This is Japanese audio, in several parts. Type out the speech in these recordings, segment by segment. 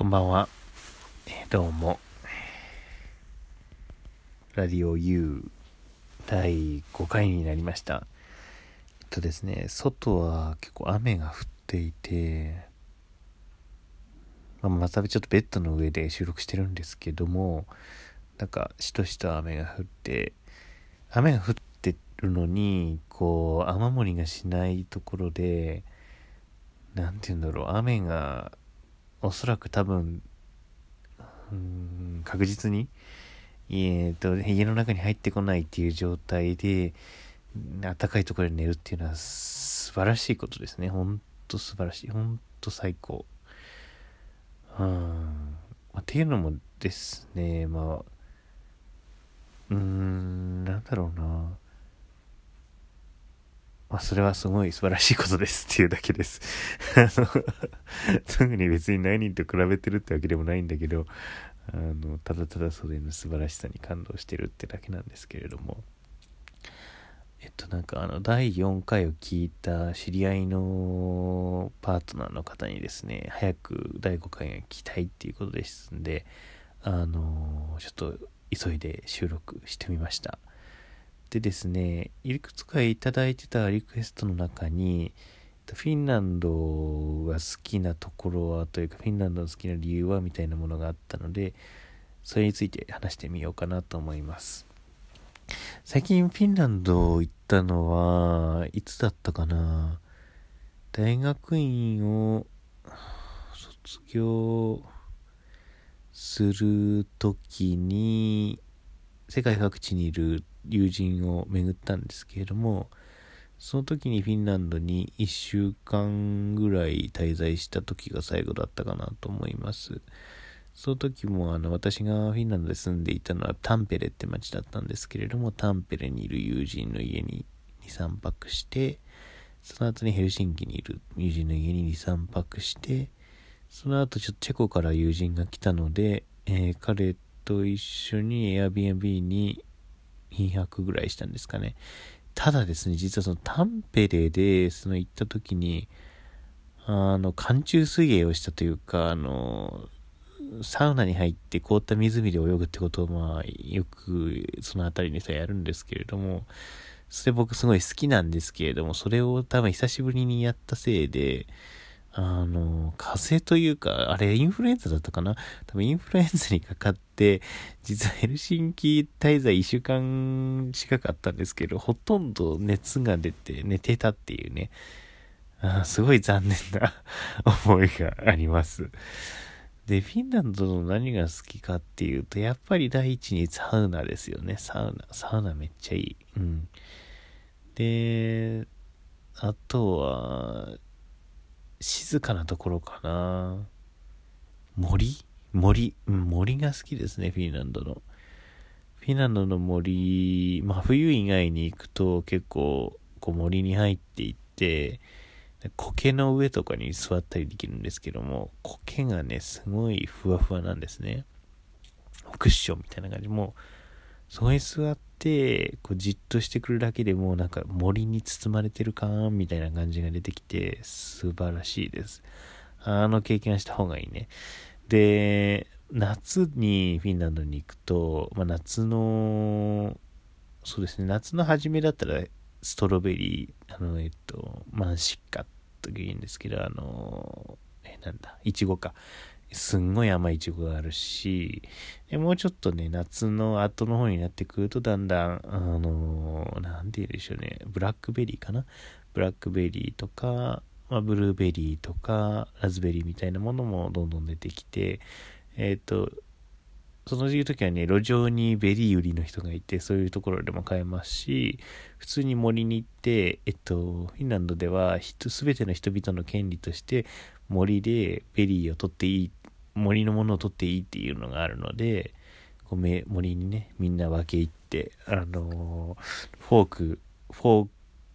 こんばんは。どうも。ラディオ U 第5回になりました。えっとですね、外は結構雨が降っていて、まあ、またちょっとベッドの上で収録してるんですけども、なんかしとしと雨が降って、雨が降ってるのに、こう、雨漏りがしないところで、なんて言うんだろう、雨がおそらく多分、うん、確実に、えーと、家の中に入ってこないっていう状態で、暖かいところで寝るっていうのは素晴らしいことですね。ほんと素晴らしい。ほんと最高。うん。まあっていうのもですね、まあ、うーん、なんだろうな。まあ、それはすごい素晴らしいことですっていうだけです。あの、特に別に何人と比べてるってわけでもないんだけど、あの、ただただそれの素晴らしさに感動してるってだけなんですけれども。えっと、なんかあの、第4回を聞いた知り合いのパートナーの方にですね、早く第5回が聞きたいっていうことですんで、あの、ちょっと急いで収録してみました。でですね、いくつかいいてたリクエストの中に、フィンランドが好きなところはというか、フィンランドの好きな理由はみたいなものがあったので、それについて話してみようかなと思います。最近フィンランド行ったのは、いつだったかな？大学院を卒業するときに、世界各地にいる友人を巡ったんですけれども、その時にフィンランドに1週間ぐらい滞在した時が最後だったかなと思います。その時もあの私がフィンランドで住んでいたのはタンペレって町だったんですけれども、タンペレにいる友人の家に2、3泊して、その後にヘルシンキにいる友人の家に2、3泊して、その後ちょっとチェコから友人が来たので、えー彼と一緒に Airbnb に2泊ぐらいしたんですかね。ただですね、実はそのタンペレで、その行った時に、あの、寒中水泳をしたというか、あの、サウナに入って凍った湖で泳ぐってことを、まあ、よくその辺りにさやるんですけれども、それ僕すごい好きなんですけれども、それを多分久しぶりにやったせいで、あの、風邪というか、あれインフルエンザだったかな？多分インフルエンザにかかって、実はヘルシンキ滞在1週間近かったんですけど、ほとんど熱が出て寝てたっていうね、あすごい残念な 思いがあります。で、フィンランドの何が好きかっていうと、やっぱり第一にサウナですよね。サウナ。サウナめっちゃいい。うん。で、あとは、静かなところかな。森？森、森が好きですね、フィンランドの。フィンランドの森、まあ冬以外に行くと結構こう森に入っていって、苔の上とかに座ったりできるんですけども、苔がね、すごいふわふわなんですね。クッションみたいな感じ。もう、そこに座って、こうじっとしてくるだけでもうなんか森に包まれてる感みたいな感じが出てきて、素晴らしいです。あの経験はした方がいいね。で、夏にフィンランドに行くと、まあ、夏の、そうですね、夏の初めだったら、ストロベリー、あの、えっと、マンシッカと言うんですけど、あの、え、なんだ、いちごか。すんごい甘いちごがあるし、もうちょっとね、夏の後の方になってくると、だんだん、あの、なんて言うでしょうね、ブラックベリーかな？ブラックベリーとか、まあ、ブルーベリーとか、ラズベリーみたいなものもどんどん出てきて、えっ、と、その時期はね、路上にベリー売りの人がいて、そういうところでも買えますし、普通に森に行って、えっと、フィンランドでは、すべての人々の権利として、森でベリーを取っていいっ、森のものを取っていいっていうのがあるので、こう森にね、みんな分け入って、あのフォーク、フォー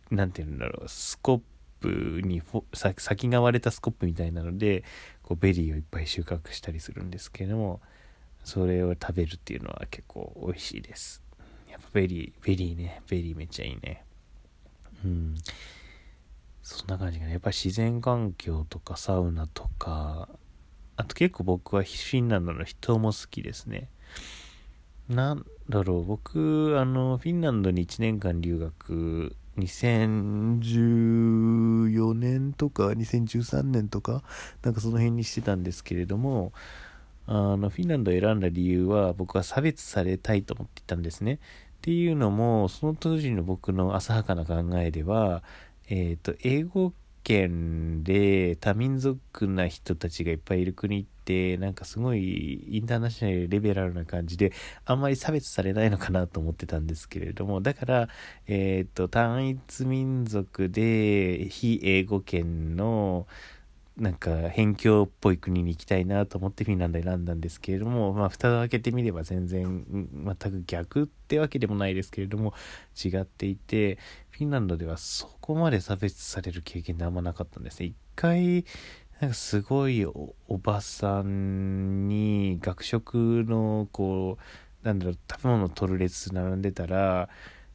ク、なんて言うんだろう、スコップに先が割れたスコップみたいなので、こうベリーをいっぱい収穫したりするんですけれども、それを食べるっていうのは結構美味しいです。やっぱベリー、ベリーね、ベリーめっちゃいいね。うん。そんな感じがね、やっぱり自然環境とかサウナとか、あと結構僕はフィンランドの人も好きですね。なんだろう、僕、あの、フィンランドに1年間留学、2014年とか2013年とか、なんかその辺にしてたんですけれども、あの、フィンランドを選んだ理由は僕は差別されたいと思っていたんですね。っていうのも、その当時の僕の浅はかな考えでは、えっ、ー、と、英語圏で多民族な人たちがいっぱいいる国ってなんかすごいインターナショナルレベラルな感じであんまり差別されないのかなと思ってたんですけれどもだからえっ、ー、と単一民族で非英語圏のなんか辺境っぽい国に行きたいなと思ってフィンランド選んだんですけれども、まあ、蓋を開けてみれば全然全く逆ってわけでもないですけれども違っていてフィンランドではそこまで差別される経験ってあんまなかったんですね。一回なんかすごいおばさんに学食のこうなんだろう食べ物を取る列並んでたら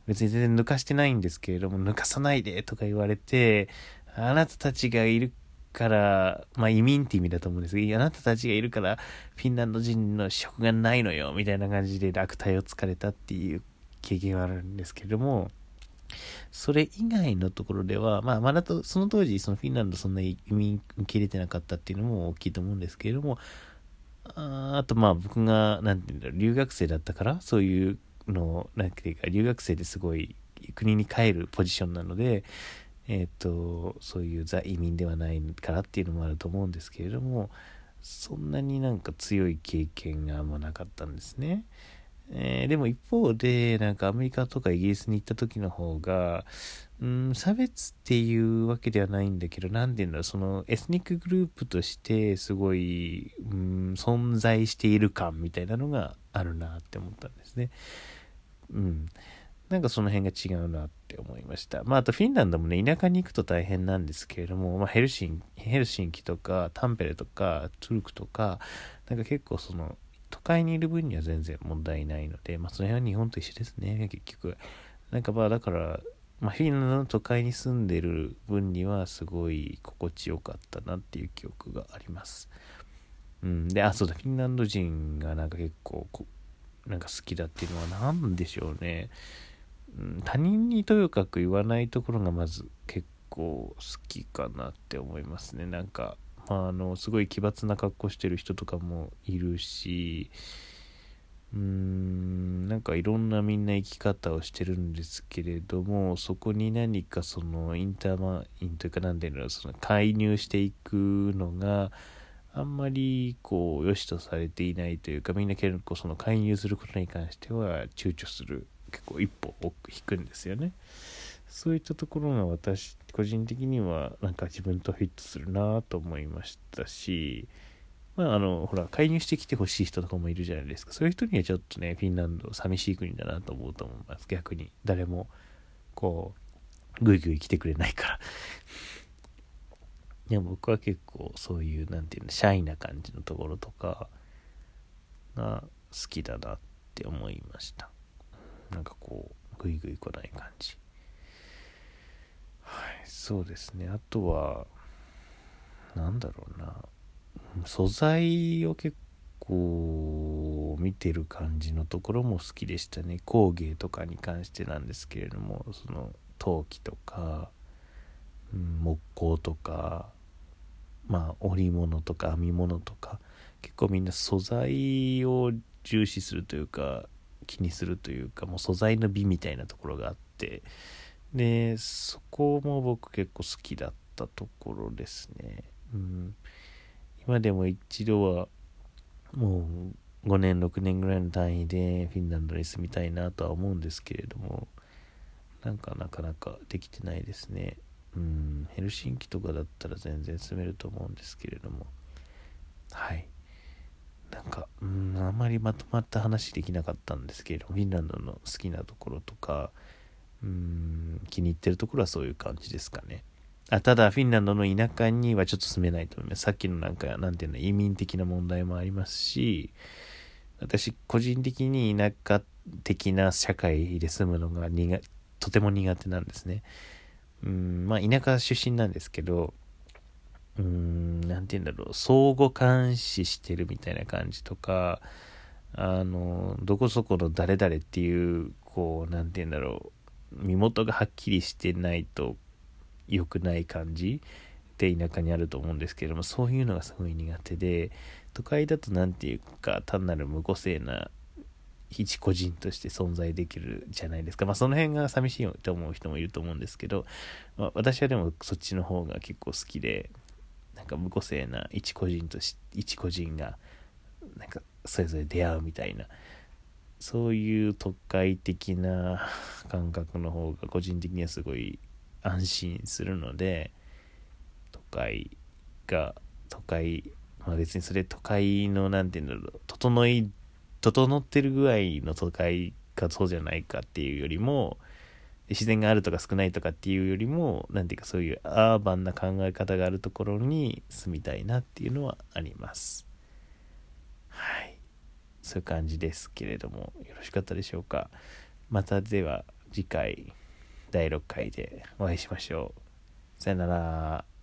別に全然抜かしてないんですけれども抜かさないでとか言われてあなたたちがいるから、まあ移民って意味だと思うんですけど、あなたたちがいるからフィンランド人の職がないのよ、みたいな感じで悪態をつかれたっていう経験はあるんですけれども、それ以外のところでは、まあ、まだと、その当時、そのフィンランドそんな移民受け入れてなかったっていうのも大きいと思うんですけれども、ああと、まあ、僕が、なんていうんだろう、留学生だったから、そういうのを、なんていうか、留学生ですごい国に帰るポジションなので、え、ー、と、そういうザ移民ではないからっていうのもあると思うんですけれども、そんなになんか強い経験があんまなかったんですね。えー、でも一方で、なんかアメリカとかイギリスに行った時の方が、うん、差別っていうわけではないんだけど、なんていうんだろう、そのエスニックグループとしてすごい、ん、存在している感みたいなのがあるなって思ったんですね。うん。なんかその辺が違うなって思いました。まあ、あとフィンランドもね、田舎に行くと大変なんですけれども、まあ、ヘルシン、ヘルシンキとか、タンペレとか、トゥルクとか、なんか結構その、都会にいる分には全然問題ないので、まあ、その辺は日本と一緒ですね、結局。なんかまあ、だから、まあ、フィンランドの都会に住んでる分にはすごい心地よかったなっていう記憶があります。うん。で、あ、そうだ、フィンランド人がなんか結構なんか好きだっていうのは何でしょうね。他人にとやかく言わないところがまず結構好きかなって思いますね。なんか、まあ、あのすごい奇抜な格好してる人とかもいるしうーんなんかいろんなみんな生き方をしてるんですけれどもそこに何かそのインターマインというか何ていうのその介入していくのがあんまりこう良しとされていないというかみんな結構その介入することに関しては躊躇する結構一歩引くんですよね。そういったところが私個人的にはなんか自分とフィットするなと思いましたしまああのほら介入してきてほしい人とかもいるじゃないですか。そういう人にはちょっとねフィンランド寂しい国だなと思うと思います。逆に誰もこうぐいぐい来てくれないから。でも僕は結構そういう何て言うのシャイな感じのところとかが好きだなって思いました。なんかこうグイグイ来ない感じ。はいそうですね。あとはなんだろうな。素材を結構見てる感じのところも好きでしたね。工芸とかに関してなんですけれどもその陶器とか、木工とかまあ織物とか編み物とか結構みんな素材を重視するというか気にするというかもう素材の美みたいなところがあってでそこも僕結構好きだったところですね、うん、今でも一度はもう5年6年ぐらいの単位でフィンランドに住みたいなとは思うんですけれどもなんかなかなかできてないですね。うん。ヘルシンキとかだったら全然住めると思うんですけれども。はい。なんか、うん、あまりまとまった話できなかったんですけれども、フィンランドの好きなところとか、うん、気に入ってるところはそういう感じですかね。あただ、フィンランドの田舎にはちょっと住めないと思います。さっきのなんか、なんていうの、移民的な問題もありますし、私、個人的に田舎的な社会で住むのが苦とても苦手なんですね。うん、まあ、田舎出身なんですけど、うーん何て言うんだろう相互監視してるみたいな感じとかあのどこそこの誰々っていうこう何て言うんだろう身元がはっきりしてないと良くない感じで田舎にあると思うんですけどもそういうのがすごい苦手で都会だと何て言うか単なる無個性な一個人として存在できるじゃないですか。まあその辺が寂しいと思う人もいると思うんですけど、まあ、私はでもそっちの方が結構好きで、か無個性な一個人とし、一個人が、なんかそれぞれ出会うみたいな、そういう都会的な 感覚の方が個人的にはすごい安心するので、都会が、都会、まあ別にそれ都会の何て言うんだろう、整い整ってる具合の都会かそうじゃないかっていうよりも自然があるとか少ないとかっていうよりも何ていうかそういうアーバンな考え方があるところに住みたいなっていうのはあります。はい。そういう感じですけれどもよろしかったでしょうか。またでは次回第6回でお会いしましょう。さよなら。